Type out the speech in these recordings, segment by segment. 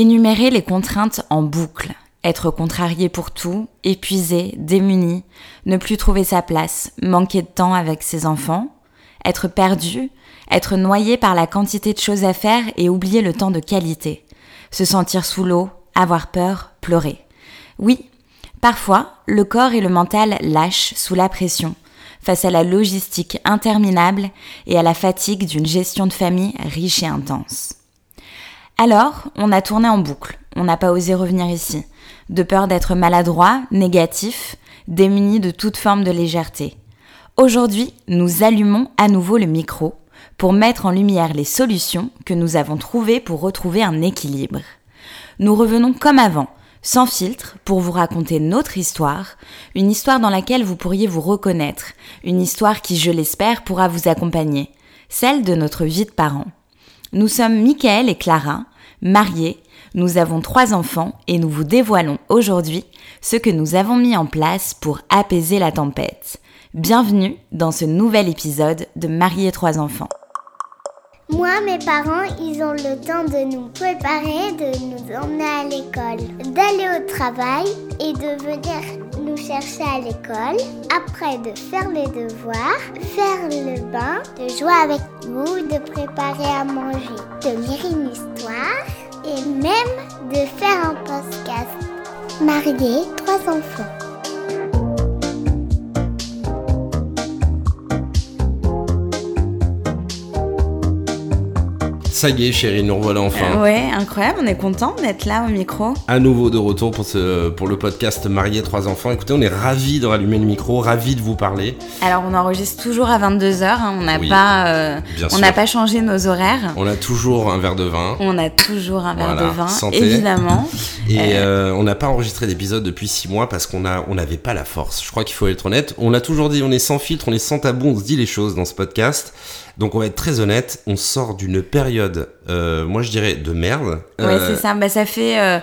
Énumérer les contraintes en boucle, être contrarié pour tout, épuisé, démuni, ne plus trouver sa place, manquer de temps avec ses enfants, être perdu, être noyé par la quantité de choses à faire et oublier le temps de qualité, se sentir sous l'eau, avoir peur, pleurer. Oui, parfois, le corps et le mental lâchent sous la pression, face à la logistique interminable et à la fatigue d'une gestion de famille riche et intense. Alors, on a tourné en boucle, on n'a pas osé revenir ici, de peur d'être maladroit, négatif, démuni de toute forme de légèreté. Aujourd'hui, nous allumons à nouveau le micro pour mettre en lumière les solutions que nous avons trouvées pour retrouver un équilibre. Nous revenons comme avant, sans filtre, pour vous raconter notre histoire, une histoire dans laquelle vous pourriez vous reconnaître, une histoire qui, je l'espère, pourra vous accompagner, celle de notre vie de parents. Nous sommes Michael et Clara, mariés, nous avons trois enfants et nous vous dévoilons aujourd'hui ce que nous avons mis en place pour apaiser la tempête. Bienvenue dans ce nouvel épisode de Marier trois enfants. Moi, mes parents, ils ont le temps de nous préparer, de nous emmener à l'école, d'aller au travail et de venir nous chercher à l'école. Après, de faire les devoirs, faire le bain, de jouer avec nous, de préparer à manger, de lire une histoire et même de faire un podcast. Marier trois enfants. Ça y est, chérie, nous revoilà enfin. Ouais, incroyable, on est content d'être là au micro. À nouveau de retour pour, ce, pour le podcast Marié trois enfants. Écoutez, on est ravis de rallumer le micro, ravis de vous parler. Alors, on enregistre toujours à 22h, hein, on n'a pas, euh, on n'a pas changé nos horaires. On a toujours un verre de vin. On a toujours un verre de vin, évidemment. Et euh, euh, on n'a pas enregistré d'épisode depuis six mois parce qu'on a, on n'avait pas la force. Je crois qu'il faut être honnête. On a toujours dit, on est sans filtre, on est sans tabou, on se dit les choses dans ce podcast. Donc on va être très honnête, on sort d'une période, euh, moi je dirais, de merde. Ouais, c'est ça. Bah, ça fait euh,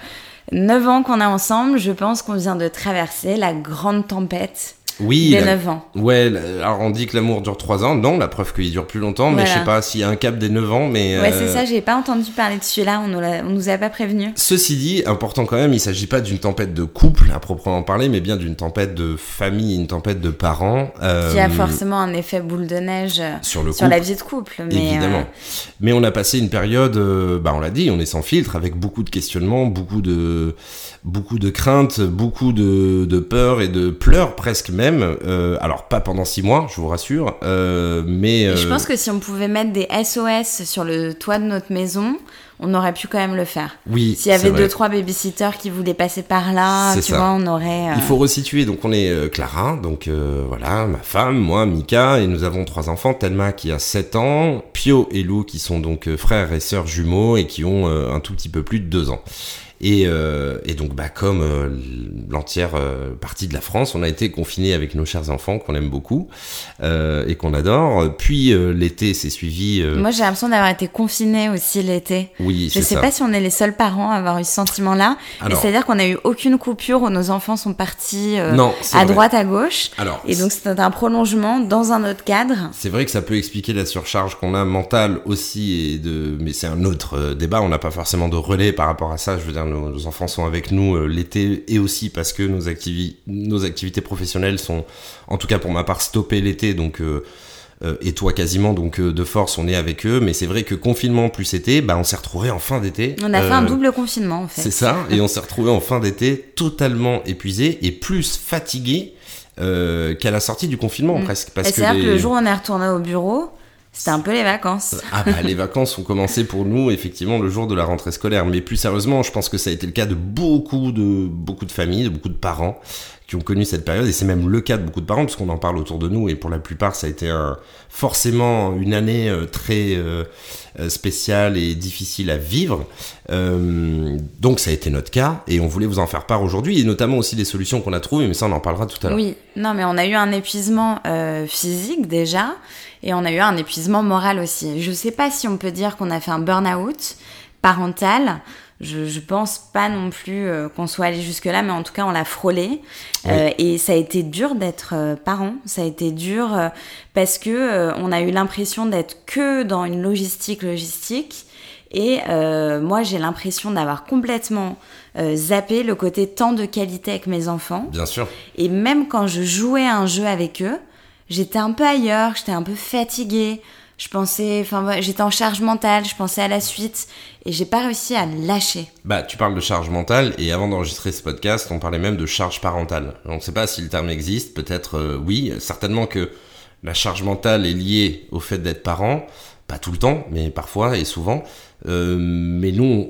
9 ans qu'on est ensemble. Je pense qu'on vient de traverser la grande tempête oui, des 9 ans. Ouais, alors on dit que l'amour dure 3 ans. Non, la preuve qu'il dure plus longtemps, mais je sais pas s'il y a un cap des 9 ans. Mais ouais, c'est euh, ça, j'ai pas entendu parler de celui-là, on, nous on nous a pas prévenu. Ceci dit, important quand même, il s'agit pas d'une tempête de couple à proprement parler, mais bien d'une tempête de famille, une tempête de parents. Euh, Qui a forcément un effet boule de neige sur, le sur la vie de couple. Mais Évidemment. Euh, mais on a passé une période, bah on l'a dit, on est sans filtre, avec beaucoup de questionnements, beaucoup de, beaucoup de craintes, beaucoup de, de peur et de pleurs presque même. Euh, alors pas pendant six mois, je vous rassure, euh, mais... Je euh, pense que si on pouvait mettre des SOS sur le toit de notre maison, on aurait pu quand même le faire. Oui. S'il y avait deux trois babysitters qui voulaient passer par là, tu vois, on aurait. Il faut resituer. Donc on est Clara, donc voilà, ma femme, moi, Mika, et nous avons trois enfants. Thelma qui a 7 ans, Pio et Lou qui sont donc frères et sœurs jumeaux et qui ont un tout petit peu plus de deux ans. Et, euh, et, donc, bah, comme euh, l'entière euh, partie de la France, on a été confinés avec nos chers enfants qu'on aime beaucoup et qu'on adore. Puis l'été s'est suivi. Moi, j'ai l'impression d'avoir été confiné aussi l'été. Oui, Je sais pas si on est les seuls parents à avoir eu ce sentiment-là. C'est-à-dire qu'on a eu aucune coupure où nos enfants sont partis non, à droite, à gauche. Alors, et donc, c'est un prolongement dans un autre cadre. C'est vrai que ça peut expliquer la surcharge qu'on a mentale aussi, et de... mais c'est un autre débat. On n'a pas forcément de relais par rapport à ça. Je veux dire, nos, enfants sont avec nous euh, l'été et aussi parce que nos, nos activités professionnelles sont, en tout cas pour ma part, stoppées l'été. Donc euh, euh, et toi quasiment, donc de force, on est avec eux. Mais c'est vrai que confinement plus été, bah, on s'est retrouvé en fin d'été. On a fait un double confinement en fait. C'est ça, et on s'est retrouvé en fin d'été totalement épuisé et plus fatigué qu'à la sortie du confinement mm. presque. Parce que, que le jour où on est retourné au bureau, c'était un peu les vacances. Ah bah les vacances ont commencé pour nous effectivement le jour de la rentrée scolaire, mais plus sérieusement, je pense que ça a été le cas de beaucoup de beaucoup de familles, de beaucoup de parents qui ont connu cette période, et c'est même le cas de beaucoup de parents, puisqu'on en parle autour de nous, et pour la plupart, ça a été un, forcément une année euh, très euh, euh, spéciale et difficile à vivre. donc ça a été notre cas, et on voulait vous en faire part aujourd'hui, et notamment aussi des solutions qu'on a trouvées, mais ça on en parlera tout à l'heure. Oui, non mais on a eu un épuisement physique déjà, et on a eu un épuisement moral aussi. Je sais pas si on peut dire qu'on a fait un burn-out parental, je, je pense pas non plus euh, qu'on soit allé jusque-là, mais en tout cas, on l'a frôlé. Euh, et ça a été dur d'être euh, parent. Ça a été dur parce que on a eu l'impression d'être que dans une logistique logistique Et euh, moi, j'ai l'impression d'avoir complètement euh, zappé le côté temps de qualité avec mes enfants. Bien sûr. Et même quand je jouais à un jeu avec eux, j'étais un peu ailleurs, j'étais un peu fatiguée. Je pensais, enfin, j'étais en charge mentale, je pensais à la suite et j'ai pas réussi à lâcher. Bah, tu parles de charge mentale et avant d'enregistrer ce podcast, on parlait même de charge parentale. On ne sait pas si le terme existe, peut-être euh, oui, certainement que la charge mentale est liée au fait d'être parent, pas tout le temps, mais parfois et souvent. Euh, mais nous,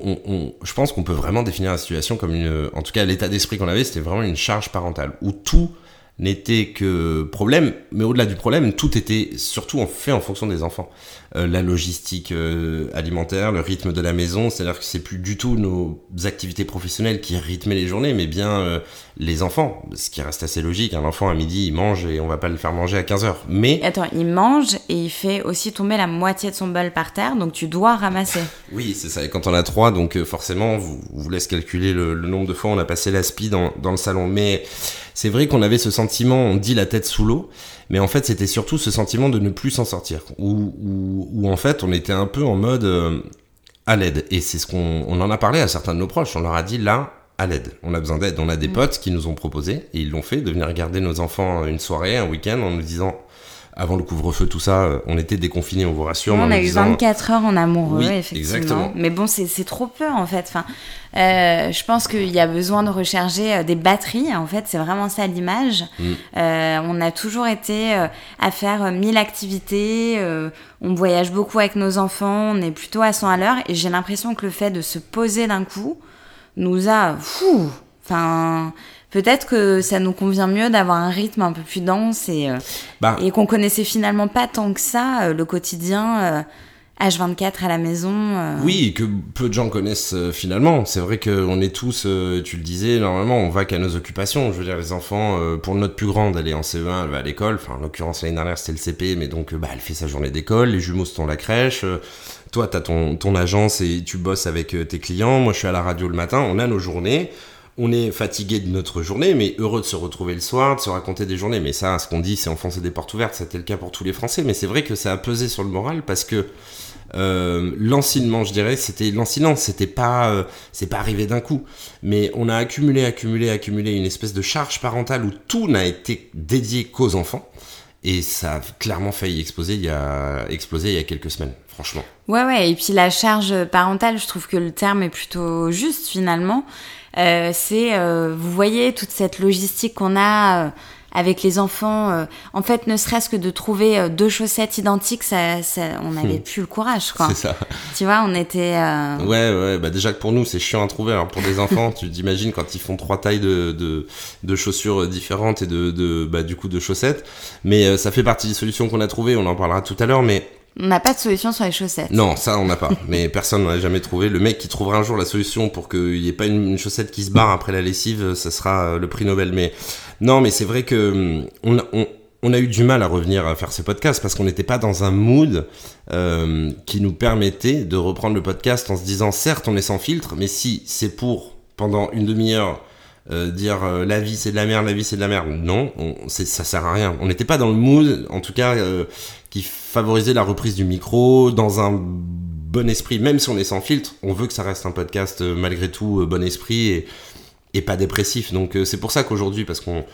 je pense qu'on peut vraiment définir la situation comme une, en tout cas l'état d'esprit qu'on avait, c'était vraiment une charge parentale où tout n'était que problème, mais au-delà du problème, tout était surtout fait en fonction des enfants. Euh, la logistique euh, alimentaire, le rythme de la maison, c'est-à-dire que c'est plus du tout nos activités professionnelles qui rythmaient les journées, mais bien euh, les enfants, ce qui reste assez logique. Un enfant à midi, il mange et on va pas le faire manger à 15 heures. Mais Attends, il mange et il fait aussi tomber la moitié de son bol par terre, donc tu dois ramasser. oui, c'est ça. Et quand on a trois, donc forcément, vous, vous laisse calculer le, le nombre de fois où on a passé l'aspi dans, dans le salon. Mais c'est vrai qu'on avait ce sentiment, on dit la tête sous l'eau, mais en fait c'était surtout ce sentiment de ne plus s'en sortir, où, où, où en fait on était un peu en mode euh, à l'aide. Et c'est ce qu'on on en a parlé à certains de nos proches, on leur a dit là, à l'aide, on a besoin d'aide. On a des potes qui nous ont proposé, et ils l'ont fait, de venir garder nos enfants une soirée, un week-end, en nous disant... Avant le couvre-feu, tout ça, euh, on était déconfinés, on vous rassure. on a eu disant, 24 heures en amoureux, Oui, effectivement. exactement. Mais bon, c'est trop peu en fait. Enfin, euh, je pense qu'il y a besoin de recharger euh, des batteries. En fait, c'est vraiment ça l'image. Mm. Euh, on a toujours été à faire mille activités. euh, on voyage beaucoup avec nos enfants. On est plutôt à 100 à l'heure. Et j'ai l'impression que le fait de se poser d'un coup nous a. Fou, Enfin, peut-être que ça nous convient mieux d'avoir un rythme un peu plus dense et, euh, Bah, et qu'on connaissait finalement pas tant que ça euh, le quotidien euh, H24 à la maison. euh. Oui, que peu de gens connaissent euh, finalement. C'est vrai qu'on est tous, euh, tu le disais, normalement, on va qu'à nos occupations. Je veux dire, les enfants, euh, pour notre plus grande, elle est en CE1, elle va à l'école. Enfin, en l'occurrence, l'année dernière, c'était le CP, mais donc, euh, bah, elle fait sa journée d'école. Les jumeaux sont à la crèche. Euh, toi, t'as ton, ton agence et tu bosses avec euh, tes clients. Moi, je suis à la radio le matin. On a nos journées. On est fatigué de notre journée, mais heureux de se retrouver le soir, de se raconter des journées. Mais ça, ce qu'on dit, c'est enfoncer des portes ouvertes. C'était le cas pour tous les Français. Mais c'est vrai que ça a pesé sur le moral parce que euh, l'ensinement, je dirais, c'était l'ensinant, c'était pas, euh, c'est pas arrivé d'un coup, mais on a accumulé, accumulé, accumulé une espèce de charge parentale où tout n'a été dédié qu'aux enfants, et ça a clairement failli exploser il y a, exploser il y a quelques semaines, franchement. Ouais, ouais. Et puis la charge parentale, je trouve que le terme est plutôt juste finalement. Euh, c'est, euh, vous voyez, toute cette logistique qu'on a. euh, avec les enfants, euh, en fait, ne serait-ce que de trouver deux chaussettes identiques, ça, ça, on n'avait plus le courage, quoi. C'est ça. Tu vois, on était. euh, Ouais, ouais, bah déjà que pour nous, c'est chiant à trouver. Alors pour des enfants, tu t'imagines quand ils font trois tailles de, de, de chaussures différentes et de, de, bah, du coup, de chaussettes. Mais euh, ça fait partie des solutions qu'on a trouvées, on en parlera tout à l'heure, mais On n'a pas de solution sur les chaussettes. Non, ça on n'a pas. Mais personne n'en a jamais trouvé. Le mec qui trouvera un jour la solution pour qu'il n'y ait pas une, une chaussette qui se barre après la lessive, ça sera euh, le prix Nobel. Mais non, mais c'est vrai que hum, on, a- on, on a eu du mal à revenir à faire ce podcast parce qu'on n'était pas dans un mood euh, qui nous permettait de reprendre le podcast en se disant certes on est sans filtre, mais si c'est pour pendant une demi-heure euh, dire euh, la vie c'est de la merde, la vie c'est de la merde. Non, on, ça sert à rien. On n'était pas dans le mood, en tout cas, euh, qui favorisait la reprise du micro dans un bon esprit. Même si on est sans filtre, on veut que ça reste un podcast euh, malgré tout euh, bon esprit et, et pas dépressif. Donc euh, c'est pour ça qu'aujourd'hui, parce qu'on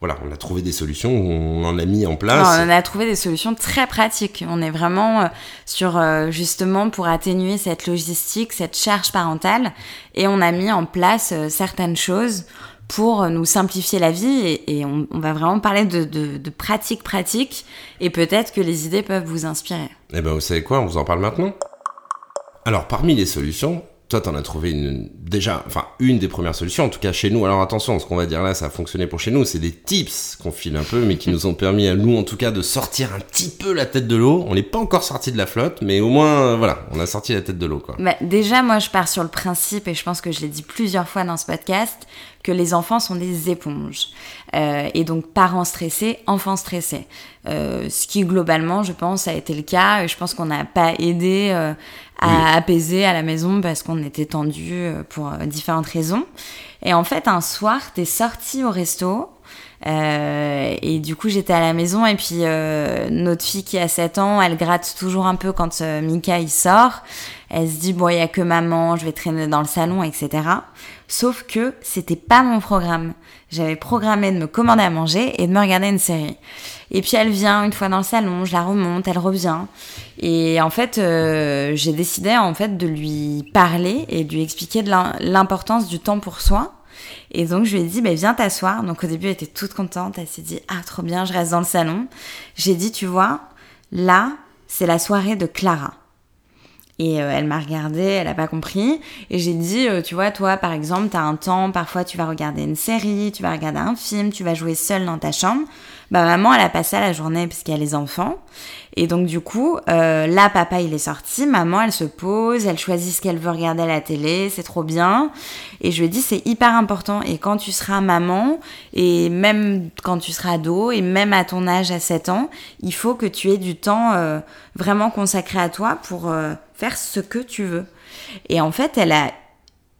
voilà, on a trouvé des solutions, on en a mis en place. on a trouvé des solutions très pratiques. On est vraiment sur justement pour atténuer cette logistique, cette charge parentale, et on a mis en place certaines choses pour nous simplifier la vie. Et, on, va vraiment parler de, de, de pratiques pratiques, et peut-être que les idées peuvent vous inspirer. Eh ben, vous savez quoi On vous en parle maintenant Alors, parmi les solutions, toi, t'en as trouvé une, déjà, enfin, une des premières solutions, en tout cas chez nous. Alors, attention, ce qu'on va dire là, ça a fonctionné pour chez nous. C'est des tips qu'on file un peu, mais qui nous ont permis à nous, en tout cas, de sortir un petit peu la tête de l'eau. On n'est pas encore sorti de la flotte, mais au moins, euh, voilà, on a sorti la tête de l'eau, quoi. Bah, déjà, moi, je pars sur le principe, et je pense que je l'ai dit plusieurs fois dans ce podcast, que les enfants sont des éponges. Euh, et donc, parents stressés, enfants stressés. Euh, ce qui, globalement, je pense, a été le cas. Je pense qu'on n'a pas aidé euh, à Oui. apaiser à la maison parce qu'on était tendu euh, pour euh, différentes raisons. Et en fait, un soir, t'es sorti au resto, Euh, et du coup, j'étais à la maison et puis euh, notre fille qui a 7 ans, elle gratte toujours un peu quand euh, Mika il sort. Elle se dit bon, il y a que maman, je vais traîner dans le salon, etc. Sauf que c'était pas mon programme. J'avais programmé de me commander à manger et de me regarder une série. Et puis elle vient une fois dans le salon, je la remonte, elle revient. Et en fait, euh, j'ai décidé en fait de lui parler et de lui expliquer l'importance du temps pour soi. Et donc je lui ai dit, bah, viens t'asseoir. Donc au début, elle était toute contente. Elle s'est dit, ah trop bien, je reste dans le salon. J'ai dit, tu vois, là, c'est la soirée de Clara. Et euh, elle m'a regardé, elle n'a pas compris. Et j'ai dit, euh, tu vois, toi, par exemple, tu as un temps, parfois tu vas regarder une série, tu vas regarder un film, tu vas jouer seule dans ta chambre. Bah maman, elle a passé la journée puisqu'il y a les enfants. Et donc du coup, euh, là, papa, il est sorti, maman, elle se pose, elle choisit ce qu'elle veut regarder à la télé, c'est trop bien. Et je lui ai dit, c'est hyper important. Et quand tu seras maman, et même quand tu seras ado, et même à ton âge, à 7 ans, il faut que tu aies du temps euh, vraiment consacré à toi pour euh, faire ce que tu veux. Et en fait, elle a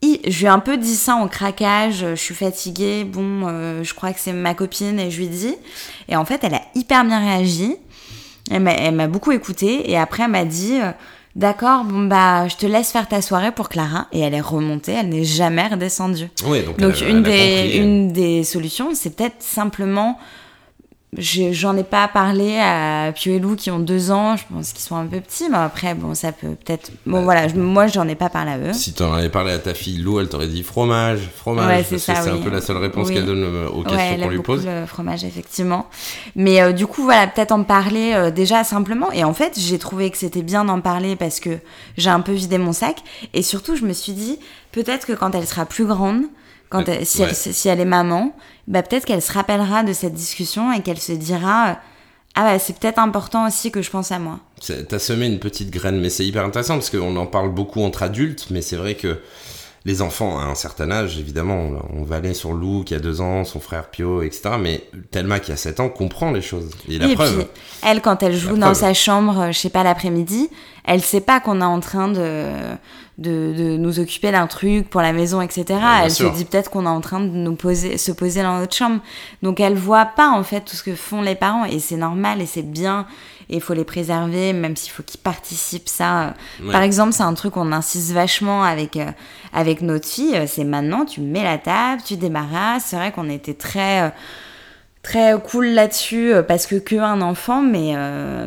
je lui ai un peu dit ça en craquage, je suis fatiguée, bon, euh, je crois que c'est ma copine, et je lui dis. Et en fait, elle a hyper bien réagi. Elle m'a beaucoup écouté, et après, elle m'a dit euh, D'accord, bon, bah, je te laisse faire ta soirée pour Clara. Et elle est remontée, elle n'est jamais redescendue. Oui, donc, donc une, des, une des solutions, c'est peut-être simplement J'en ai, pas parlé à Pio et Lou qui ont deux ans, je pense qu'ils sont un peu petits, mais après, bon, ça peut peut-être. Bon, voilà, moi, j'en ai pas parlé à eux. Si tu en avais parlé à ta fille Lou, elle t'aurait dit fromage, fromage. c'est C'est un peu la seule réponse qu'elle donne euh, aux questions qu'on lui pose. le fromage, effectivement. Mais euh, du coup, voilà, peut-être en parler euh, déjà simplement. Et en fait, j'ai trouvé que c'était bien d'en parler parce que j'ai un peu vidé mon sac. Et surtout, je me suis dit, peut-être que quand elle sera plus grande, quand si, elle, si, elle, est maman, bah peut-être qu'elle se rappellera de cette discussion et qu'elle se dira euh, ah bah c'est peut-être important aussi que je pense à moi. T'as semé une petite graine, mais c'est hyper intéressant parce qu'on en parle beaucoup entre adultes, mais c'est vrai que les enfants à un certain âge, évidemment, on va aller sur Lou qui a deux ans, son frère Pio, etc. Mais Thelma qui a 7 ans comprend les choses. Et la preuve. elle, quand elle joue dans sa chambre, je sais pas, l'après-midi, elle sait pas qu'on est en train de, de, de nous occuper d'un truc pour la maison, etc. elle se dit peut-être qu'on est en train de nous poser, se poser dans notre chambre. Donc elle voit pas en fait tout ce que font les parents et c'est normal et c'est bien et il faut les préserver, même s'il faut qu'ils participent. Ça, par exemple, c'est un truc qu'on insiste vachement avec euh, avec notre fille. Euh, c'est maintenant, tu mets la table, tu débarrasses. C'est vrai qu'on était très euh, très cool là-dessus parce que que un enfant, mais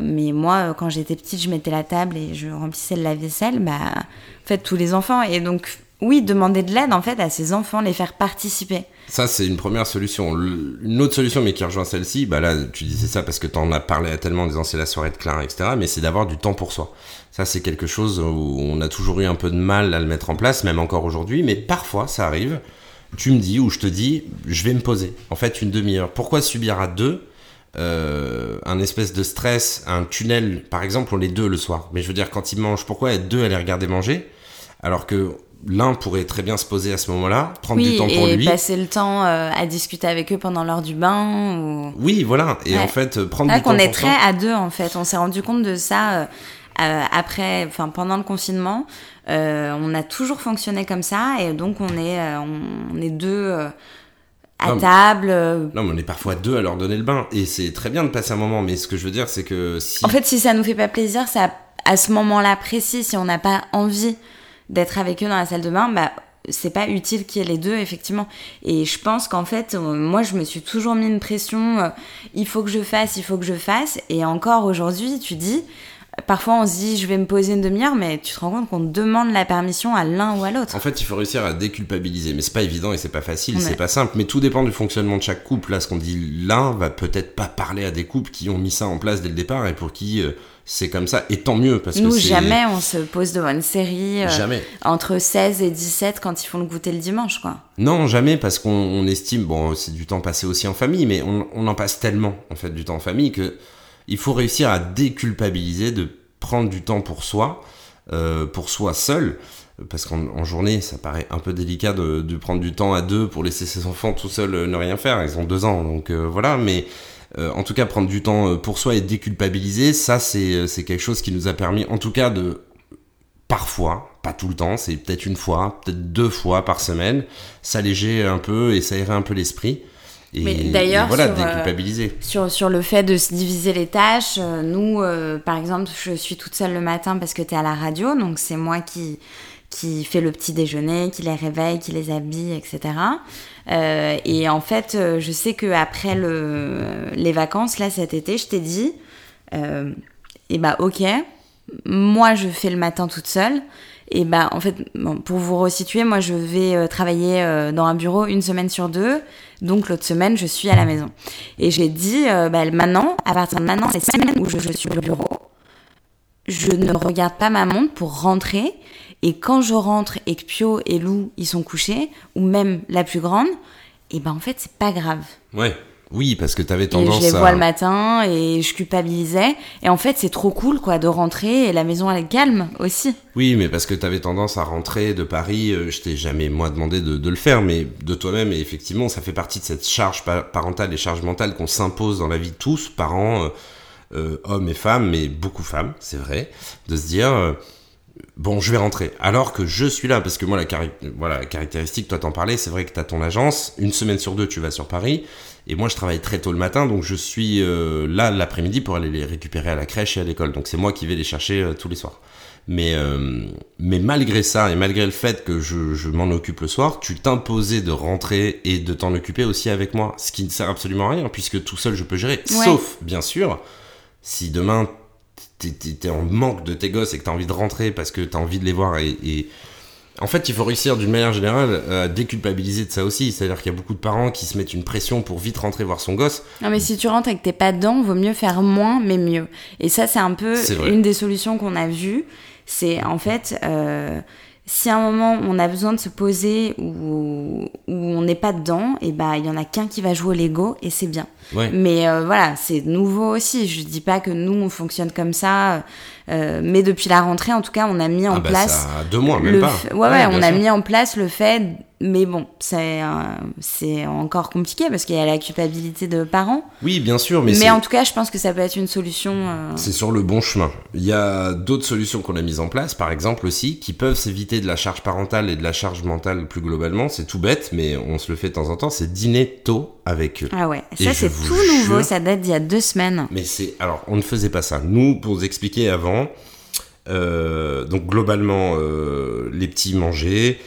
mais moi, quand j'étais petite, je mettais la table et je remplissais le lave-vaisselle. Bah, en fait, tous les enfants et donc oui, demander de l'aide en fait à ses enfants, les faire participer. Ça, c'est une première solution. Une autre solution, mais qui rejoint celle-ci, bah là, tu disais ça parce que tu en as parlé tellement en disant c'est la soirée de Clara, etc. Mais c'est d'avoir du temps pour soi. Ça, c'est quelque chose où on a toujours eu un peu de mal à le mettre en place, même encore aujourd'hui. Mais parfois, ça arrive. Tu me dis ou je te dis, je vais me poser. En fait, une demi-heure. Pourquoi subir à deux euh, un espèce de stress, un tunnel, par exemple, on est deux le soir. Mais je veux dire, quand ils mangent, pourquoi être deux à les regarder manger alors que l'un pourrait très bien se poser à ce moment-là, prendre du temps pour lui. et passer le temps euh, à discuter avec eux pendant l'heure du bain. Ou... Oui, voilà. Et en fait, euh, prendre du temps. qu'on est très à deux, en fait. On s'est rendu compte de ça euh, après, enfin pendant le confinement. on a toujours fonctionné comme ça, et donc on est, on, est deux. à table. Non, mais on est parfois deux à leur donner le bain. Et c'est très bien de passer un moment, mais ce que je veux dire, c'est que si. En fait, si ça nous fait pas plaisir, ça, à ce moment-là précis, si on n'a pas envie d'être avec eux dans la salle de bain, bah c'est pas utile qu'il y ait les deux effectivement. Et je pense qu'en fait euh, moi je me suis toujours mis une pression euh, il faut que je fasse il faut que je fasse. Et encore aujourd'hui tu dis Parfois, on se dit, je vais me poser une demi-heure, mais tu te rends compte qu'on demande la permission à l'un ou à l'autre. En fait, il faut réussir à déculpabiliser, mais c'est pas évident et c'est pas facile, c'est pas simple, mais tout dépend du fonctionnement de chaque couple. Là, ce qu'on dit, l'un va peut-être pas parler à des couples qui ont mis ça en place dès le départ et pour qui euh, c'est comme ça, et tant mieux. Parce Nous, que jamais on se pose devant une série euh, jamais. entre 16 et 17 quand ils font le goûter le dimanche, quoi. Non, jamais, parce qu'on estime, bon, c'est du temps passé aussi en famille, mais on, on, en passe tellement, en fait, du temps en famille, que il faut réussir à déculpabiliser, de prendre du temps pour soi, euh, pour soi seul, parce qu'en journée, ça paraît un peu délicat de, prendre du temps à deux pour laisser ses enfants tout seuls euh, ne rien faire, ils ont deux ans, donc euh, voilà, mais en tout cas, prendre du temps pour soi et déculpabiliser, ça, c'est quelque chose qui nous a permis, en tout cas, de parfois, pas tout le temps, c'est peut-être une fois, peut-être deux fois par semaine, s'alléger un peu et s'aérer un peu l'esprit. Et, Mais d'ailleurs, voilà, sur, euh, déculpabiliser. Sur, sur le fait de se diviser les tâches, euh, nous, euh, par exemple, je suis toute seule le matin parce que tu es à la radio, donc c'est moi qui, qui fais le petit déjeuner, qui les réveille, qui les habille, etc. Euh, et en fait, je sais que après le, les vacances, là, cet été, je t'ai dit, et bah ok, moi je fais le matin toute seule. Et bah en fait, pour vous resituer, moi je vais euh, travailler euh, dans un bureau une semaine sur deux, donc l'autre semaine je suis à la maison. Et j'ai dit, euh, bah, maintenant, à partir de maintenant, les semaines où je, je suis au bureau, je ne regarde pas ma montre pour rentrer. Et quand je rentre et que Pio et Lou ils sont couchés, ou même la plus grande, et ben en fait c'est pas grave. Ouais. Oui, parce que t'avais Et tendance je les à. vois le matin et je culpabilisais. Et en fait c'est trop cool quoi de rentrer et la maison elle est calme aussi. Oui, mais parce que t'avais tendance à rentrer de Paris, euh, je t'ai jamais moi demandé de, de le faire, mais de toi-même, et effectivement, ça fait partie de cette charge pa- parentale et charge mentale qu'on s'impose dans la vie de tous, parents, euh, euh, hommes et femmes, mais beaucoup femmes, c'est vrai, de se dire, euh, bon, je vais rentrer, alors que je suis là, parce que moi, la, cari- voilà, la caractéristique, toi t'en parlais, c'est vrai que t'as ton agence, une semaine sur deux, tu vas sur Paris, et moi, je travaille très tôt le matin, donc je suis euh, là l'après-midi pour aller les récupérer à la crèche et à l'école. Donc c'est moi qui vais les chercher euh, tous les soirs. Mais, euh, mais malgré ça, et malgré le fait que je, je m'en occupe le soir, tu t'imposais de rentrer et de t'en occuper aussi avec moi. Ce qui ne sert absolument à rien, puisque tout seul je peux gérer. Ouais. Sauf, bien sûr, si demain t'es- t'es en manque de tes gosses et que t'as envie de rentrer parce que t'as envie de les voir et, et- en fait, il faut réussir d'une manière générale à déculpabiliser de ça aussi. C'est-à-dire qu'il y a beaucoup de parents qui se mettent une pression pour vite rentrer voir son gosse. Non mais si tu rentres et que t'es pas dedans, vaut mieux faire moins mais mieux. Et ça c'est un peu une des solutions qu'on a vues. C'est en fait euh, si à un moment on a besoin de se poser ou on n'est pas dedans, et bah il y en a qu'un qui va jouer au Lego et c'est bien. Ouais. Mais euh, voilà, c'est nouveau aussi. Je dis pas que nous on fonctionne comme ça, euh, mais depuis la rentrée en tout cas on a mis en ah bah place ça a deux mois, même pas. f- Ouais, ouais, on a mis en place le fait, mais bon, c'est euh, c'est encore compliqué parce qu'il y a la culpabilité de parents. Oui, bien sûr, mais, Mais, en tout cas, je pense que ça peut être une solution. euh, c'est sur le bon chemin. Il y a d'autres solutions qu'on a mises en place, par exemple aussi, qui peuvent s'éviter de la charge parentale et de la charge mentale plus globalement. C'est tout bête, mais on se le fait de temps en temps. C'est dîner tôt avec eux. Ah ouais, ça c'est tout nouveau, jure- ça date d'il y a deux semaines. Mais c'est alors on ne faisait pas ça. Nous, pour vous expliquer avant, euh, donc globalement euh, les petits mangeaient,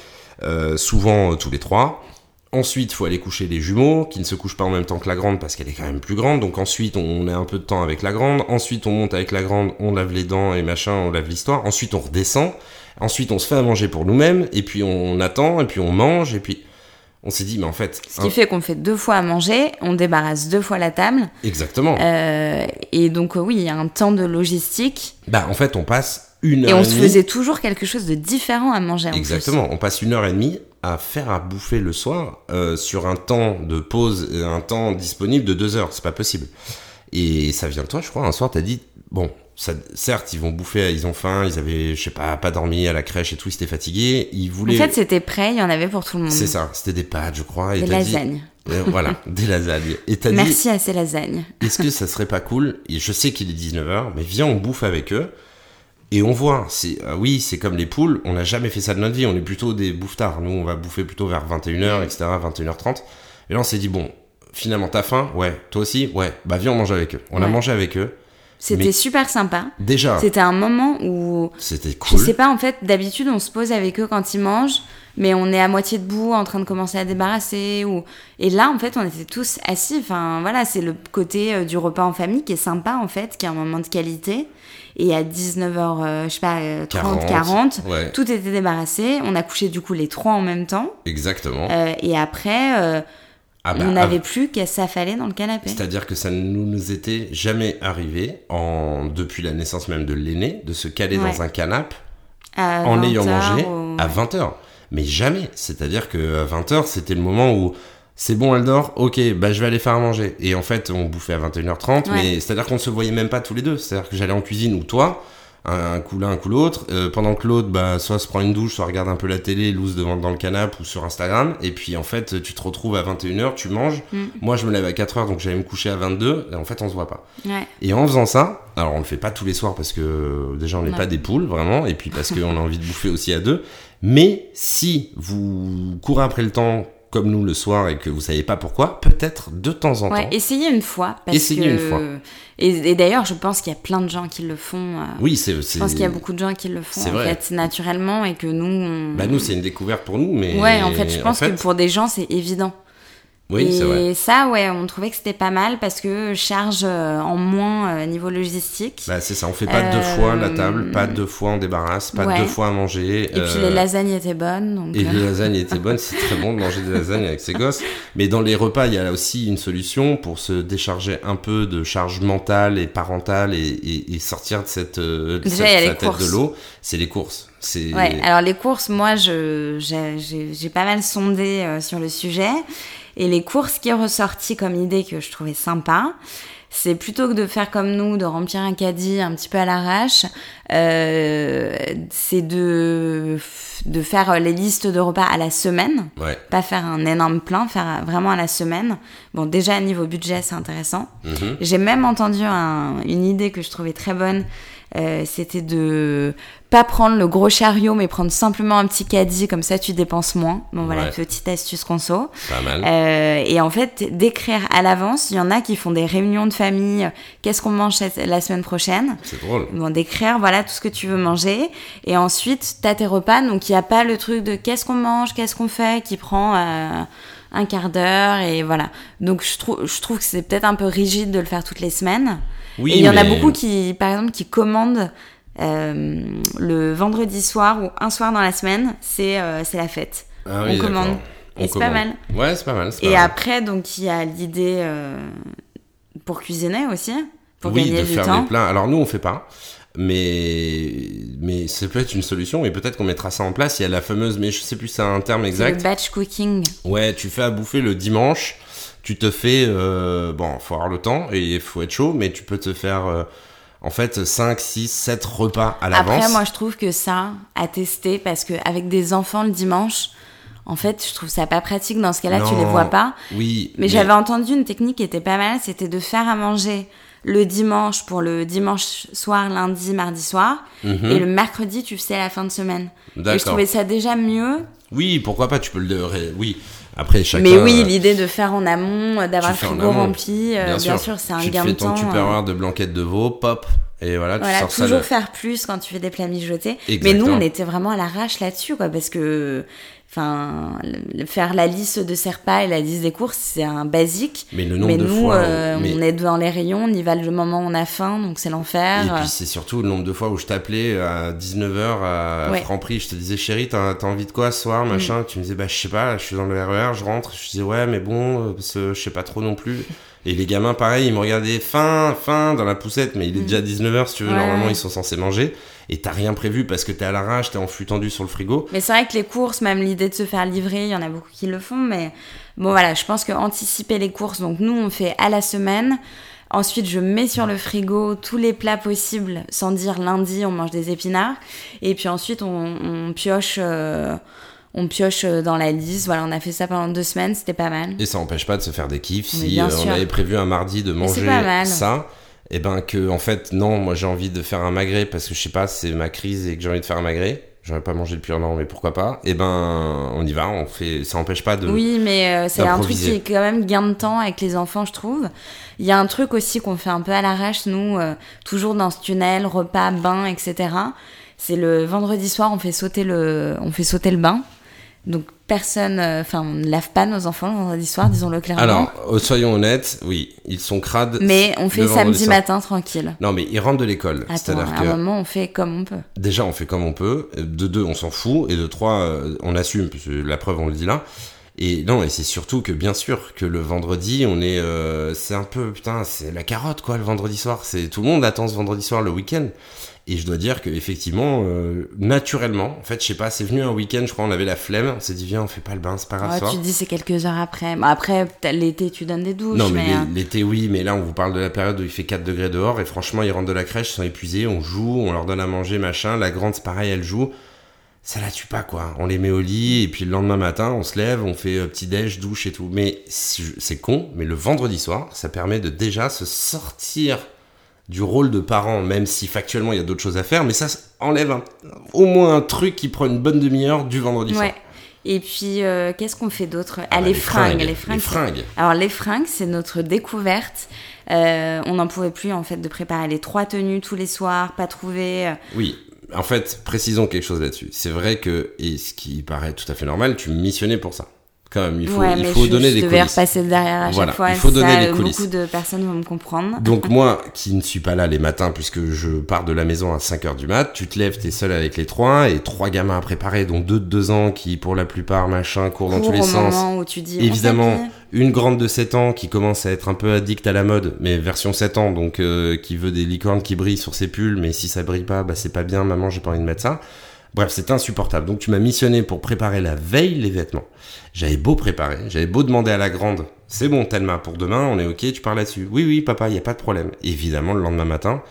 euh, souvent tous les trois. Ensuite, il faut aller coucher les jumeaux, qui ne se couchent pas en même temps que la grande parce qu'elle est quand même plus grande. Donc ensuite, on a un peu de temps avec la grande. Ensuite, on monte avec la grande, on lave les dents et machin, on lave l'histoire. Ensuite, on redescend. Ensuite, on se fait à manger pour nous-mêmes. Et puis, on attend. Et puis, on mange. Et puis, on s'est dit, mais en fait, Ce qui fait qu'on fait deux fois à manger, on débarrasse deux fois la table. exactement. euh, et donc, euh, oui, il y a un temps de logistique. Bah, en fait, on passe une heure Et on et se faisait toujours quelque chose de différent à manger. en plus. Exactement, on passe une heure et demie à faire à bouffer le soir euh, sur un temps de pause, et un temps disponible de deux heures, c'est pas possible. Et ça vient de toi, je crois, un soir t'as dit, bon, ça, certes ils vont bouffer, ils ont faim, ils avaient, je sais pas, pas dormi à la crèche et tout, ils étaient fatigués, ils En voulaient... fait, c'était prêt, il y en avait pour tout le monde. c'est ça, c'était des pâtes, je crois. Et Des lasagnes. Euh, voilà, des lasagnes. Et t'as dit, Merci à ces lasagnes. est-ce que ça serait pas cool Et je sais qu'il est 19h, mais viens, on bouffe avec eux. Et on voit, c'est ah oui, c'est comme les poules, on n'a jamais fait ça de notre vie, on est plutôt des bouffards. Nous, on va bouffer plutôt vers 21h, etc., 21h30. Et là, on s'est dit, bon, finalement, t'as faim? Ouais. Toi aussi? Ouais. Bah, viens, on mange avec eux. On a mangé avec eux. C'était super sympa. Déjà, C'était un moment où c'était Je cool. sais pas, en fait, d'habitude, on se pose avec eux quand ils mangent, mais on est à moitié debout, en train de commencer à débarrasser. Ou... Et là, en fait, on était tous assis. Enfin, voilà, c'est le côté euh, du repas en famille qui est sympa, en fait, qui est un moment de qualité. Et à 19h, euh, je sais pas, euh, 30, 40, Ouais, tout était débarrassé. On a couché, du coup, les trois en même temps. exactement. Euh, et après, euh, Ah bah, on ah, n'avait plus qu'à s'affaler dans le canapé. C'est-à-dire que ça ne nous était jamais arrivé, en, depuis la naissance même de l'aîné, de se caler Ouais. dans un canapé en 20 ayant mangé ou- à 20h. Mais jamais. C'est-à-dire que à 20h, c'était le moment où c'est bon, elle dort, ok, bah je vais aller faire à manger. Et en fait, on bouffait à 21h30, Ouais. mais c'est-à-dire qu'on ne se voyait même pas tous les deux. C'est-à-dire que j'allais en cuisine ou toi, un, un coup l'un, un coup l'autre, euh, pendant que l'autre, bah, soit se prend une douche, soit regarde un peu la télé, loose devant dans le canapé ou sur Instagram. Et puis en fait, tu te retrouves à 21h, tu manges. Mm. Moi, je me lève à 4h, donc j'allais me coucher à 22. Et en fait, on se voit pas. Ouais. Et en faisant ça, alors on le fait pas tous les soirs parce que déjà on n'est pas des poules vraiment, et puis parce qu'on a envie de bouffer aussi à deux. Mais si vous courez après le temps comme nous le soir et que vous savez pas pourquoi, peut-être de temps en Ouais, temps. essayez une fois. Parce Essayez que... une fois. Et, et d'ailleurs, je pense qu'il y a plein de gens qui le font. euh, Oui, c'est. Je pense qu'il y a beaucoup de gens qui le font en vrai. fait naturellement et que nous. On... Bah nous, c'est une découverte pour nous, mais. Ouais, en fait, je pense fait, que pour des gens, c'est évident. Oui, et c'est vrai. ça, ouais, on trouvait que c'était pas mal parce que charge euh, en moins euh, niveau logistique. Bah, c'est ça, on fait pas Euh, deux fois la table, pas deux fois on débarrasse, pas ouais. deux fois à manger. et puis euh, les lasagnes étaient bonnes. Donc, Et euh, les lasagnes étaient bonnes, c'est très bon de manger des lasagnes avec ses gosses. Mais dans les repas, il y a aussi une solution pour se décharger un peu de charge mentale et parentale et, et- et sortir de cette, euh, de Déjà, cette- sa tête de l'eau. C'est les courses. C'est Ouais, alors les courses, moi, j'ai, pas mal sondé euh, sur le sujet. Et les courses qui est ressorti comme idée que je trouvais sympa, c'est plutôt que de faire comme nous, de remplir un caddie un petit peu à l'arrache, euh, c'est de, de faire les listes de repas à la semaine. ouais. Pas faire un énorme plein, faire vraiment à la semaine. Bon, déjà, à niveau budget, c'est intéressant. Mhm. J'ai même entendu un- une idée que je trouvais très bonne. Euh, C'était de pas prendre le gros chariot, mais prendre simplement un petit caddie, comme ça tu dépenses moins. Bon, voilà, Ouais. petite astuce conso. Pas mal. Euh, et en fait, d'écrire à l'avance, il y en a qui font des réunions de famille. Qu'est-ce qu'on mange la semaine prochaine C'est drôle. Bon, d'écrire, voilà, tout ce que tu veux manger. Et ensuite, t'as tes repas. Donc, il n'y a pas le truc de qu'est-ce qu'on mange, qu'est-ce qu'on fait, qui prend euh, un quart d'heure. Et voilà. Donc, je, trouve je trouve que c'est peut-être un peu rigide de le faire toutes les semaines. Oui, et il y en a beaucoup qui, par exemple, qui commandent euh, le vendredi soir ou un soir dans la semaine, c'est euh, la fête. Ah on commande. On Et c'est pas mal. Ouais, c'est pas mal. pas Et mal. après, donc, il y a l'idée euh, pour cuisiner aussi, pour oui, gagner de du faire temps. les plats. Alors nous, on fait pas. Mais, mais ça peut être une solution et peut-être qu'on mettra ça en place. Il y a la fameuse, mais je sais plus c'est un terme exact. le batch cooking. Ouais, tu fais à bouffer le dimanche. Tu te fais, euh, bon, faut avoir le temps et il faut être chaud, mais tu peux te faire, euh, en fait, 5, 6, 7 repas à l'avance. Après, moi, je trouve que ça, à tester, parce qu'avec des enfants le dimanche, en fait, je trouve ça pas pratique. Dans ce cas-là, tu les vois pas. Oui. Mais, j'avais entendu une technique qui était pas mal, c'était de faire à manger le dimanche pour le dimanche soir, lundi, mardi soir, Mhm. et le mercredi, tu faisais la fin de semaine. Et je trouvais ça déjà mieux. Oui, pourquoi pas, tu peux le. Oui. Après, chacun. Mais oui, euh, l'idée de faire en amont, euh, d'avoir le tu fais frigo rempli, euh, bien, sûr, c'est un tu gain fais de ton temps. euh, tupperware de blanquette de veau, pop, et voilà, tu Voilà, sors ça. toujours le- faire plus quand tu fais des plats mijotés. Mais Exactement. nous, on était vraiment à l'arrache là-dessus, quoi, parce que, enfin, faire la liste de ses repas et la liste des courses, c'est un basique. Mais le nombre Mais de nous, fois. euh, mais- on est devant les rayons, on y va le moment où on a faim, donc c'est l'enfer. Et puis c'est surtout le nombre de fois où je t'appelais à 19h à Ouais. Mm. Franprix, je te disais chérie, t'as t'as envie de quoi ce soir, machin, tu me disais bah je sais pas, je suis dans le RER, je rentre, je disais ouais mais bon, euh, je sais pas trop non plus. Et les gamins pareil, ils me regardaient fin, fin dans la poussette, mais il est déjà 19h si tu veux, Mm. Ouais. normalement ils sont censés manger. Et t'as rien prévu parce que t'es à l'arrache, t'es en flux tendu sur le frigo. Mais c'est vrai que les courses, même l'idée de se faire livrer, il y en a beaucoup qui le font, mais bon voilà, je pense que anticiper les courses, donc nous on fait à la semaine. Ensuite, je mets sur le frigo tous les plats possibles, sans dire lundi on mange des épinards. Et puis ensuite on, on pioche, euh, on pioche dans la liste. Voilà, on a fait ça pendant deux semaines, c'était pas mal. Et ça empêche pas de se faire des kiffs si euh, on avait prévu un mardi de manger ça. Et ben que en fait non, moi j'ai envie de faire un magret parce que je sais pas, c'est ma crise et que j'ai envie de faire un magret. J'aurais pas mangé depuis un an, mais pourquoi pas Et ben on y va, on fait. Ça empêche pas de. Oui, mais euh, c'est un truc qui est quand même gain de temps avec les enfants, je trouve. Il y a un truc aussi qu'on fait un peu à l'arrache, nous, euh, toujours dans ce tunnel, repas, bain, etc. C'est le vendredi soir, on fait sauter le, on fait sauter le bain. Donc personne, euh, enfin, on ne lave pas nos enfants le vendredi soir, disons-le clairement. Alors, euh, soyons honnêtes, oui, ils sont crades. mais on fait samedi soir. matin tranquille. Non, mais ils rentrent de l'école. Attends, C'est-à-dire à un que moment, on fait comme on peut. déjà on fait comme on peut. De deux, on s'en fout. Et de trois, euh, on assume, parce que la preuve, on le dit là. Et non, et c'est surtout que bien sûr que le vendredi, on est, euh, c'est un peu putain, c'est la carotte quoi, le vendredi soir. C'est tout le monde attend ce vendredi soir le week-end. Et je dois dire que effectivement, euh, naturellement, en fait, je sais pas, c'est venu un week-end, je crois, on avait la flemme, on s'est dit viens, on fait pas le bain, c'est pas grave. Ouais, soir. tu dis c'est quelques heures après. Bon, après, l'été, tu donnes des douches. Non, mais, euh, l'été, oui, mais là, on vous parle de la période où il fait 4 degrés dehors, et franchement, ils rentrent de la crèche, ils sont épuisés, on joue, on leur donne à manger, machin. La grande, c'est pareil, elle joue. Ça la tue pas, quoi. On les met au lit, et puis le lendemain matin, on se lève, on fait euh, petit-déj, douche et tout. Mais c'est con, mais le vendredi soir, ça permet de déjà se sortir du rôle de parent, même si factuellement, il y a d'autres choses à faire, mais ça enlève un- au moins un truc qui prend une bonne demi-heure du vendredi soir. Ouais. Et puis, euh, qu'est-ce qu'on fait d'autre? Ah Ah, bah, les, fringues, Les fringues. Les fringues. Alors les fringues, c'est notre découverte. Euh, on n'en pouvait plus en fait de préparer les trois tenues tous les soirs, pas trouver. euh, Oui, en fait, précisons quelque chose là-dessus. C'est vrai que, et ce qui paraît tout à fait normal, tu me missionnais pour ça. Quand même, il faut, ouais, il faut je, donner je des devais coulisses. repasser derrière à Voilà, chaque fois. il faut ça, donner euh, coulisses. Beaucoup de personnes vont me comprendre. Donc moi, qui ne suis pas là les matins, puisque je pars de la maison à 5h du mat, tu te lèves, t'es seul avec les trois, et trois gamins à préparer, dont deux de deux ans qui, pour la plupart, machin, courent dans tous les au sens. moment où tu dis. on Évidemment, une grande de 7 ans qui commence à être un peu addict à la mode, mais version 7 ans, donc euh, qui veut des licornes qui brillent sur ses pulls, mais si ça brille pas, bah c'est pas bien, maman, j'ai pas envie de mettre ça. Bref, c'est insupportable. Donc tu m'as missionné pour préparer la veille les vêtements. J'avais beau préparer, j'avais beau demander à la grande, c'est bon Thelma, pour demain, on est ok, tu pars là-dessus. Oui, oui, papa, il y a pas de problème. Évidemment, le lendemain matin,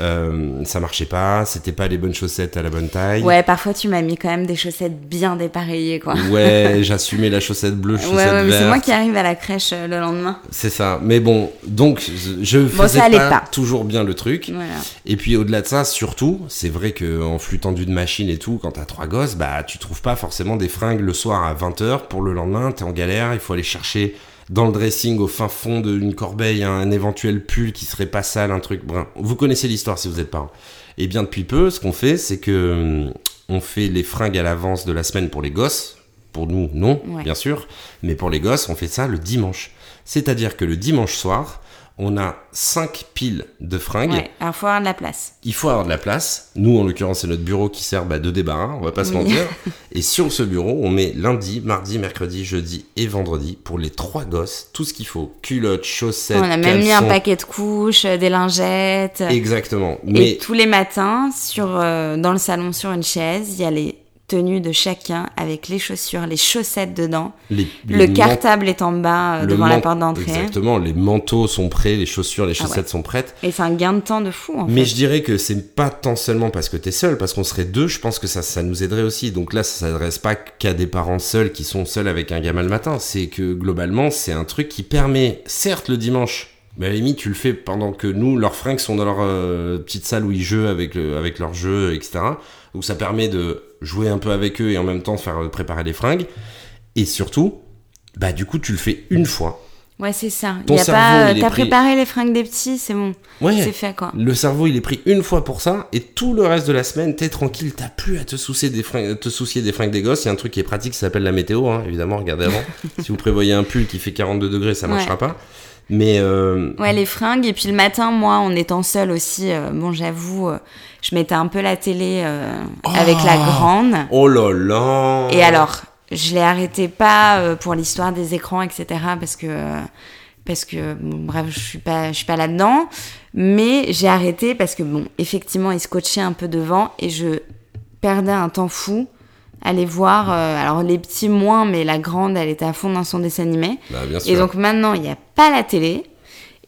euh, ça marchait pas, c'était pas les bonnes chaussettes à la bonne taille. Ouais, parfois tu m'as mis quand même des chaussettes bien dépareillées quoi. Ouais, j'assumais la chaussette bleue, Ouais, chaussette ouais, mais c'est moi qui arrive à la crèche euh, le lendemain. C'est ça. Mais bon, donc je- Bon, faisais ça pas, pas. toujours bien le truc. Voilà. Et puis au-delà de ça, surtout, c'est vrai que en flux tendu de machine et tout, quand t'as trois gosses, bah tu trouves pas forcément des fringues le soir à 20h pour le lendemain, t'es en galère, il faut aller chercher dans le dressing au fin fond d'une corbeille un éventuel pull qui serait pas sale, un truc brun. Vous connaissez l'histoire si vous êtes parents. Et bien depuis peu, ce qu'on fait, c'est que hum, on fait les fringues à l'avance de la semaine pour les gosses. Pour nous, non, Ouais. bien sûr. Mais pour les gosses, on fait ça le dimanche. C'est-à-dire que le dimanche soir, on a 5 piles de fringues. Ouais, alors faut avoir de la place. Il faut avoir de la place. Nous, en l'occurrence, c'est notre bureau qui sert bah, de débarras, on va pas se mentir. Et sur ce bureau, on met lundi, mardi, mercredi, jeudi et vendredi pour les trois gosses tout ce qu'il faut. Culottes, chaussettes, on a même mis un paquet de couches, euh, des lingettes. Exactement. Et Mais tous les matins, sur, euh, dans le salon, sur une chaise, il y a les tenues de chacun avec les chaussures, les chaussettes dedans. les, Le les cartable est en bas euh, devant la porte d'entrée. Exactement. Les manteaux sont prêts, les chaussures, les Ah ouais. chaussettes sont prêtes. Et c'est un gain de temps de fou, en Mais fait. je dirais que c'est pas tant seulement parce que t'es seul, parce qu'on serait deux, je pense que ça, ça nous aiderait aussi. Donc là, ça s'adresse pas qu'à des parents seuls qui sont seuls avec un gamin le matin. C'est que globalement, c'est un truc qui permet, certes le dimanche, mais à la limite, tu le fais pendant que nous, leurs fringues sont dans leur euh, petite salle où ils jouent avec, le, avec leurs jeux, etc. Donc ça permet de jouer un peu avec eux et en même temps faire euh, préparer les fringues. Et surtout, bah du coup, tu le fais une fois. Ouais, c'est ça. Ton y a cerveau, pas, t'as pris- préparé les fringues des petits, c'est bon. Ouais. C'est fait, quoi. Le cerveau, il est pris une fois pour ça, et tout le reste de la semaine, t'es tranquille, t'as plus à te soucier des fringues, te soucier des fringues des gosses. Il y a un truc qui est pratique, qui s'appelle la météo, hein, évidemment, regardez avant. si vous prévoyez un pull qui fait 42 degrés, ça marchera Ouais. pas. Mais euh, Ouais, les fringues. Et puis le matin, moi, en étant seule aussi, euh, bon, j'avoue, euh, je mettais un peu la télé euh, avec la Oh. grande. oh là là Et alors, je l'ai arrêté pas euh, pour l'histoire des écrans, etc. Parce que, parce que bon, bref, je suis pas, je suis pas là-dedans. Mais j'ai arrêté parce que, bon, effectivement, il se coachait un peu devant et je perdais un temps fou. À Aller voir, euh, alors les petits moins, mais la grande, elle était à fond dans son dessin animé. Bah, bien sûr. Et donc maintenant, il n'y a pas la télé.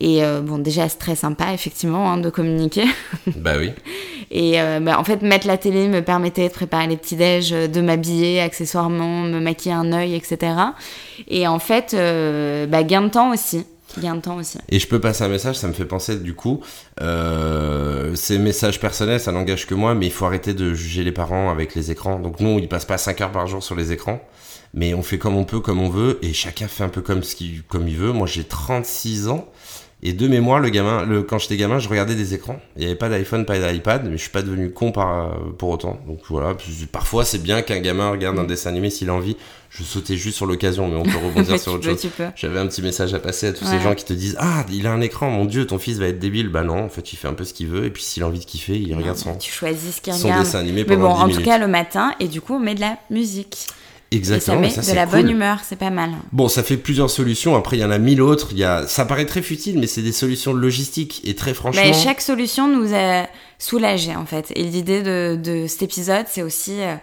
Et euh, bon, déjà, c'est très sympa, effectivement, hein, de communiquer. Bah oui. Et euh, bah, en fait, mettre la télé me permettait de préparer les petits déj, euh, de m'habiller accessoirement, me maquiller un œil, etc. Et en fait, bah, gain de temps aussi. Gain de temps aussi. Et je peux passer un message, ça me fait penser du coup, euh, ces messages personnels, ça n'engage que moi, mais il faut arrêter de juger les parents avec les écrans. Donc nous, ils passent pas 5 heures par jour sur les écrans, mais on fait comme on peut, comme on veut, et chacun fait un peu comme, ce qu'il, comme il veut. Moi, j'ai 36 ans, et de mémoire, le gamin, le, quand j'étais gamin, je regardais des écrans. Il n'y avait pas d'iPhone, pas d'iPad, mais je suis pas devenu con par, pour autant. Donc voilà, parfois c'est bien qu'un gamin regarde un dessin animé s'il a envie. Je sautais juste sur l'occasion, mais on peut rebondir Mais sur autre peux, chose. J'avais un petit message à passer à tous ces gens qui te disent Ah, il a un écran, mon dieu, ton fils va être débile. Bah non, en fait, il fait un peu ce qu'il veut, et puis s'il a envie de kiffer, il regarde son, Tu choisis ce qu'il son regarde. dessin animé Mais pendant bon, 10 en minutes. tout cas, le matin, et du coup, on met de la musique. Exactement, et ça met de la cool. bonne humeur, c'est pas mal. Bon, ça fait plusieurs solutions. Après, il y en a mille autres. Il y a... Ça paraît très futile, mais c'est des solutions logistiques. Et très franchement. Mais chaque solution nous a soulagés en fait. Et l'idée de, de cet épisode, c'est aussi euh,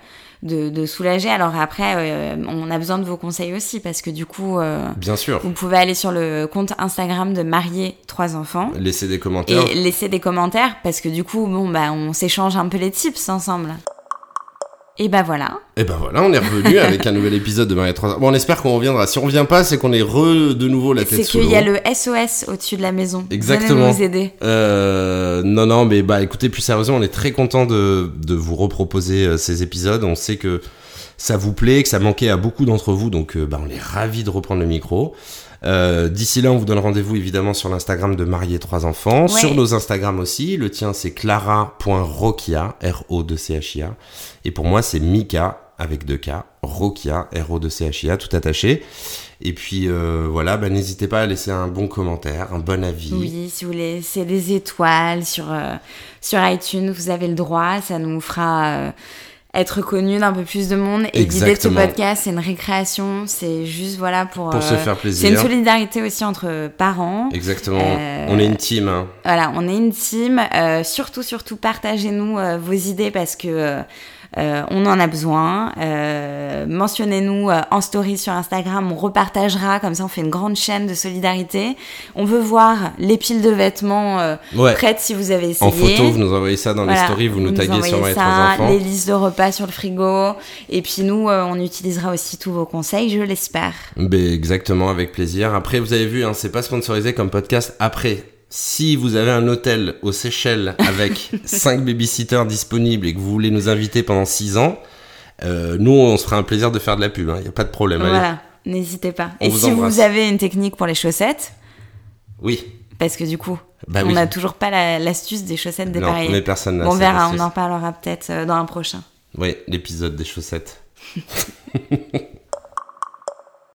de, de soulager. Alors après, euh, on a besoin de vos conseils aussi parce que du coup, euh, Bien sûr. vous pouvez aller sur le compte Instagram de Marier trois enfants Laissez des commentaires. et laisser des commentaires parce que du coup, bon bah, on s'échange un peu les tips ensemble. Et bah voilà. Et ben voilà, on est revenu avec un nouvel épisode de Marie 3 Bon, on espère qu'on reviendra. Si on revient pas, c'est qu'on est re de nouveau la tête C'est qu'il y a le SOS au-dessus de la maison. Exactement. Venez nous aider. Euh, non, non, mais bah écoutez, plus sérieusement, on est très content de, de vous reproposer euh, ces épisodes. On sait que ça vous plaît, que ça manquait à beaucoup d'entre vous, donc euh, bah, on est ravis de reprendre le micro. Euh, D'ici là, on vous donne rendez-vous évidemment sur l'Instagram de Marier Trois Enfants, Ouais. sur nos Instagram aussi. Le tien, c'est clara.rokia, R-O-2-C-H-I-A. Et pour moi, c'est Mika, avec deux K, Rokia, R-O-2-C-H-I-A, tout attaché. Et puis euh, voilà, bah, n'hésitez pas à laisser un bon commentaire, un bon avis. Oui, si vous voulez laisser des étoiles sur, euh, sur iTunes, vous avez le droit. Ça nous fera être connus d'un peu plus de monde. Et l'idée de ce podcast, c'est une récréation. C'est juste, voilà, pour... Pour se euh, faire C'est plaisir. une solidarité aussi entre parents. Exactement. Euh, On est une team. Hein. Voilà, on est une team. Euh, surtout, surtout, partagez-nous vos idées parce que euh, on en a besoin. Euh, Mentionnez-nous euh, en story sur Instagram, on repartagera. Comme ça, on fait une grande chaîne de solidarité. On veut voir les piles de vêtements euh, Ouais. prêtes si vous avez essayé. En photo, vous nous envoyez ça dans Voilà, les stories, vous, nous taguez sur les ça, enfants. les listes de repas sur le frigo. Et puis nous, on utilisera aussi tous vos conseils, je l'espère. Ben, exactement, avec plaisir. Après, vous avez vu, hein, c'est pas sponsorisé comme podcast. Après, si vous avez un hôtel aux Seychelles avec 5 babysitters disponibles et que vous voulez nous inviter pendant 6 ans, euh, nous, on se fera un plaisir de faire de la pub. Il n'y a pas de problème. Voilà, n'hésitez pas. On Et vous si embrasse. vous avez une technique pour les chaussettes, Oui. Parce que du coup, Bah on oui. n'a toujours pas la- l'astuce des chaussettes Non, dépareillées. mais personne Bon, on verra, on en parlera peut-être euh, dans un prochain. Oui, l'épisode des chaussettes.